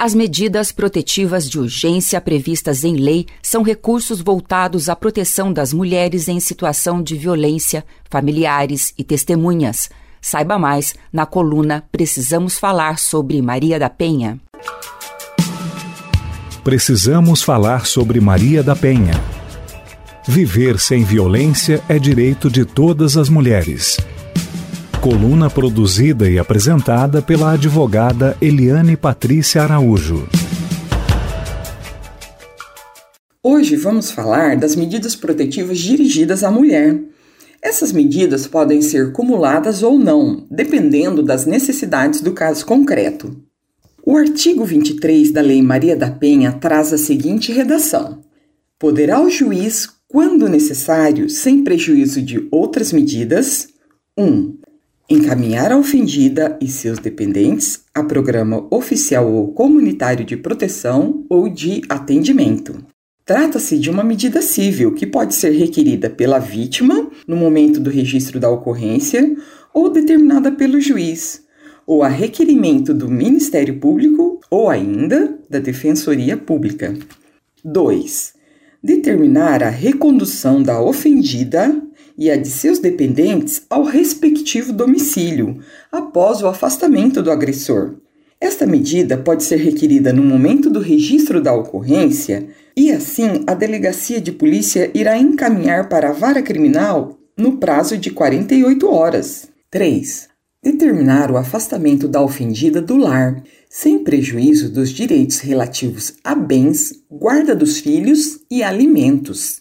As medidas protetivas de urgência previstas em lei são recursos voltados à proteção das mulheres em situação de violência, familiares e testemunhas. Saiba mais na coluna Precisamos Falar sobre Maria da Penha. Precisamos falar sobre Maria da Penha. Viver sem violência é direito de todas as mulheres. Coluna produzida e apresentada pela advogada Eliane Patrícia Araújo. Hoje vamos falar das medidas protetivas dirigidas à mulher. Essas medidas podem ser cumuladas ou não, dependendo das necessidades do caso concreto. O artigo 23 da Lei Maria da Penha traz a seguinte redação: Poderá o juiz, quando necessário, sem prejuízo de outras medidas, 1. Um, encaminhar a ofendida e seus dependentes a programa oficial ou comunitário de proteção ou de atendimento. Trata-se de uma medida civil que pode ser requerida pela vítima no momento do registro da ocorrência ou determinada pelo juiz, ou a requerimento do Ministério Público ou ainda da Defensoria Pública. 2. Determinar a recondução da ofendida e a de seus dependentes ao respectivo domicílio, após o afastamento do agressor. Esta medida pode ser requerida no momento do registro da ocorrência e, assim, a delegacia de polícia irá encaminhar para a vara criminal no prazo de 48 horas. 3. Determinar o afastamento da ofendida do lar, sem prejuízo dos direitos relativos a bens, guarda dos filhos e alimentos.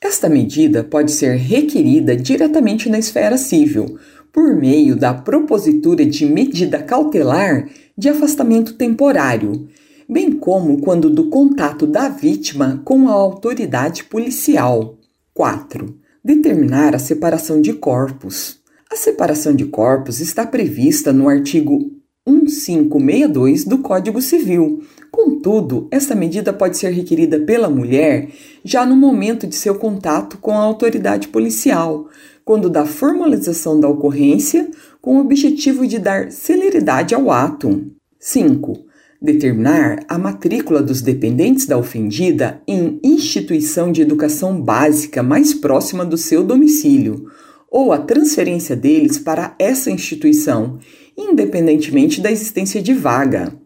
Esta medida pode ser requerida diretamente na esfera civil, por meio da propositura de medida cautelar de afastamento temporário, bem como quando do contato da vítima com a autoridade policial. 4. Determinar a separação de corpos. A separação de corpos está prevista no artigo 1562 do Código Civil. Contudo, essa medida pode ser requerida pela mulher já no momento de seu contato com a autoridade policial, quando da formalização da ocorrência, com o objetivo de dar celeridade ao ato. 5. Determinar a matrícula dos dependentes da ofendida em instituição de educação básica mais próxima do seu domicílio, ou a transferência deles para essa instituição independentemente da existência de vaga.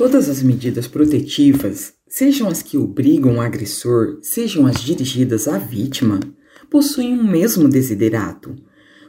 Todas as medidas protetivas, sejam as que obrigam o agressor, sejam as dirigidas à vítima, possuem um mesmo desiderato: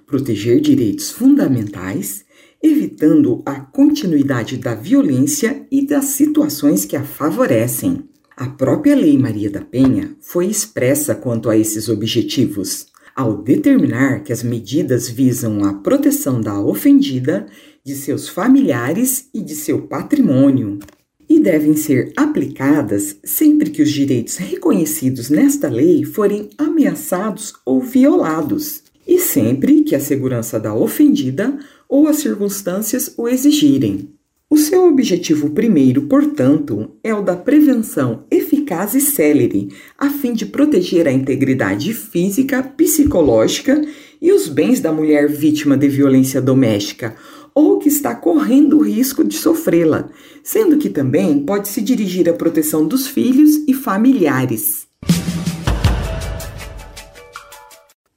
proteger direitos fundamentais, evitando a continuidade da violência e das situações que a favorecem. A própria Lei Maria da Penha foi expressa quanto a esses objetivos ao determinar que as medidas visam a proteção da ofendida, de seus familiares e de seu patrimônio, e devem ser aplicadas sempre que os direitos reconhecidos nesta lei forem ameaçados ou violados, e sempre que a segurança da ofendida ou as circunstâncias o exigirem. O seu objetivo primeiro, portanto, é o da prevenção eficaz e célere, a fim de proteger a integridade física, psicológica e os bens da mulher vítima de violência doméstica ou que está correndo o risco de sofrê-la, sendo que também pode se dirigir à proteção dos filhos e familiares.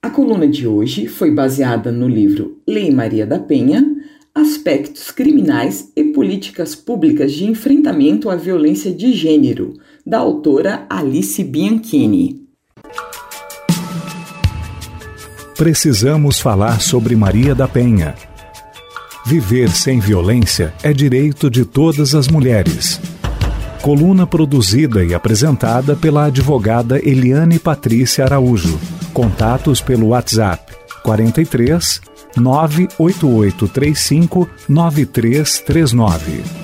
A coluna de hoje foi baseada no livro Lei Maria da Penha Aspectos criminais e políticas públicas de enfrentamento à violência de gênero, da autora Alice Bianchini. Precisamos falar sobre Maria da Penha. Viver sem violência é direito de todas as mulheres. Coluna produzida e apresentada pela advogada Eliane Patrícia Araújo. Contatos pelo WhatsApp 43 98835 9339.